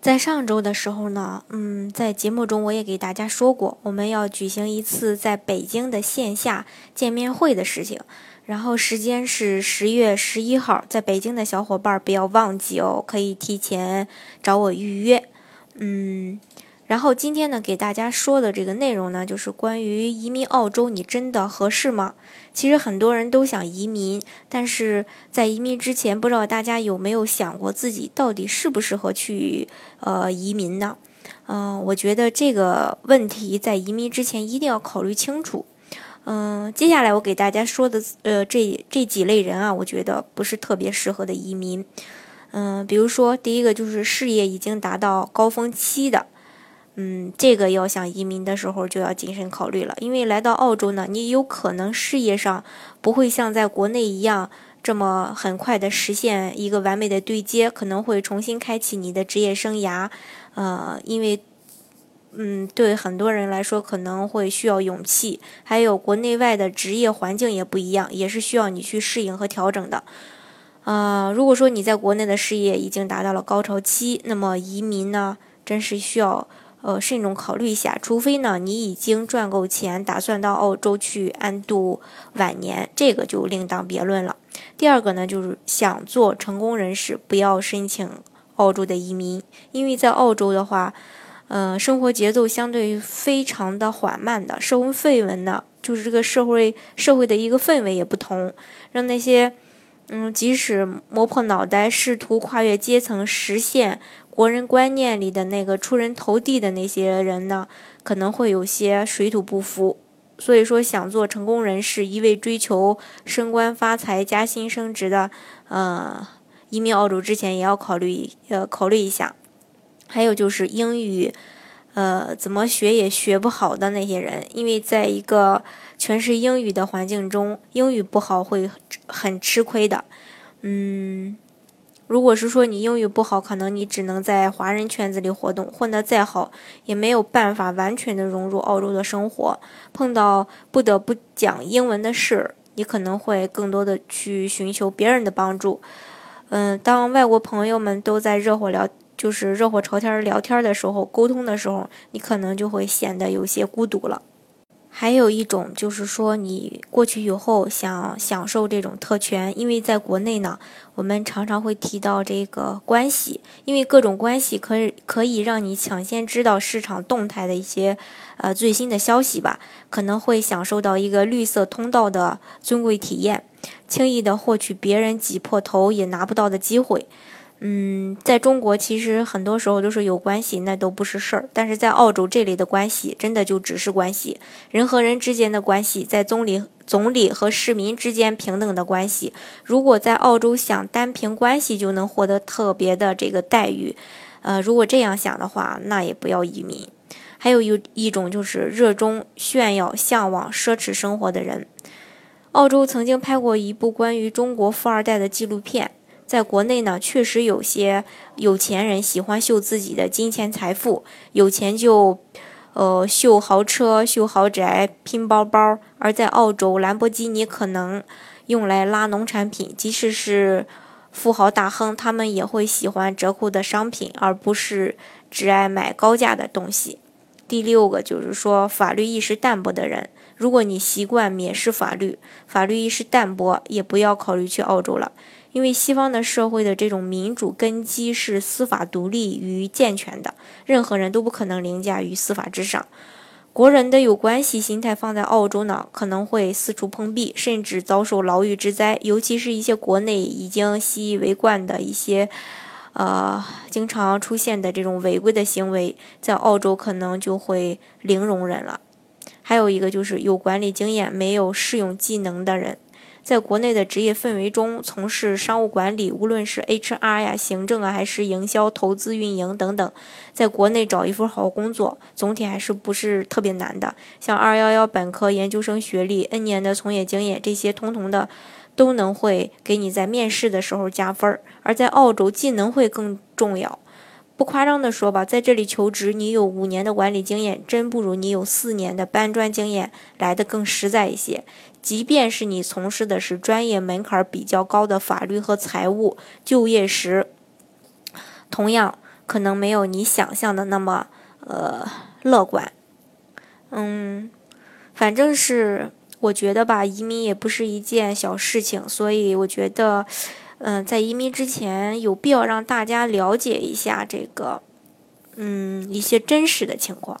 在上周的时候呢，嗯，在节目中我也给大家说过，我们要举行一次在北京的线下见面会的事情，然后时间是十月十一号，在北京的小伙伴不要忘记哦，可以提前找我预约，嗯。然后今天呢，给大家说的这个内容呢，就是关于移民澳洲，你真的合适吗？其实很多人都想移民，但是在移民之前，不知道大家有没有想过自己到底适不适合去呃移民呢？嗯，我觉得这个问题在移民之前一定要考虑清楚。嗯，接下来我给大家说的呃这这几类人啊，我觉得不是特别适合的移民。嗯，比如说第一个就是事业已经达到高峰期的。嗯，这个要想移民的时候就要谨慎考虑了，因为来到澳洲呢，你有可能事业上不会像在国内一样这么很快的实现一个完美的对接，可能会重新开启你的职业生涯。呃，因为，嗯，对很多人来说可能会需要勇气，还有国内外的职业环境也不一样，也是需要你去适应和调整的。呃，如果说你在国内的事业已经达到了高潮期，那么移民呢，真是需要。呃，慎重考虑一下，除非呢，你已经赚够钱，打算到澳洲去安度晚年，这个就另当别论了。第二个呢，就是想做成功人士，不要申请澳洲的移民，因为在澳洲的话，呃，生活节奏相对非常的缓慢的，社会氛围呢，就是这个社会社会的一个氛围也不同，让那些嗯，即使磨破脑袋试图跨越阶层实现。国人观念里的那个出人头地的那些人呢，可能会有些水土不服。所以说，想做成功人士，一味追求升官发财、加薪升职的，呃，移民澳洲之前也要考虑，呃，考虑一下。还有就是英语，呃，怎么学也学不好的那些人，因为在一个全是英语的环境中，英语不好会很吃亏的。嗯。如果是说你英语不好，可能你只能在华人圈子里活动，混得再好，也没有办法完全的融入澳洲的生活。碰到不得不讲英文的事，你可能会更多的去寻求别人的帮助。嗯，当外国朋友们都在热火聊，就是热火朝天聊天的时候，沟通的时候，你可能就会显得有些孤独了。还有一种就是说，你过去以后想享受这种特权，因为在国内呢，我们常常会提到这个关系，因为各种关系可以可以让你抢先知道市场动态的一些呃最新的消息吧，可能会享受到一个绿色通道的尊贵体验，轻易的获取别人挤破头也拿不到的机会。嗯，在中国其实很多时候都是有关系，那都不是事儿。但是在澳洲这里的关系，真的就只是关系，人和人之间的关系，在总理、总理和市民之间平等的关系。如果在澳洲想单凭关系就能获得特别的这个待遇，呃，如果这样想的话，那也不要移民。还有一一种就是热衷炫耀、向往奢侈生活的人。澳洲曾经拍过一部关于中国富二代的纪录片。在国内呢，确实有些有钱人喜欢秀自己的金钱财富，有钱就，呃，秀豪车、秀豪宅、拼包包；而在澳洲，兰博基尼可能用来拉农产品。即使是富豪大亨，他们也会喜欢折扣的商品，而不是只爱买高价的东西。第六个就是说，法律意识淡薄的人，如果你习惯蔑视法律，法律意识淡薄，也不要考虑去澳洲了。因为西方的社会的这种民主根基是司法独立与健全的，任何人都不可能凌驾于司法之上。国人的有关系心态放在澳洲呢，可能会四处碰壁，甚至遭受牢狱之灾。尤其是一些国内已经习以为惯的一些，呃，经常出现的这种违规的行为，在澳洲可能就会零容忍了。还有一个就是有管理经验没有适用技能的人。在国内的职业氛围中从事商务管理，无论是 HR 呀、行政啊，还是营销、投资、运营等等，在国内找一份好工作，总体还是不是特别难的。像211本科、研究生学历、N 年的从业经验，这些通通的都能会给你在面试的时候加分儿。而在澳洲，技能会更重要。不夸张的说吧，在这里求职，你有五年的管理经验，真不如你有四年的搬砖经验来的更实在一些。即便是你从事的是专业门槛比较高的法律和财务，就业时同样可能没有你想象的那么呃乐观。嗯，反正是我觉得吧，移民也不是一件小事情，所以我觉得。嗯，在移民之前，有必要让大家了解一下这个，嗯，一些真实的情况。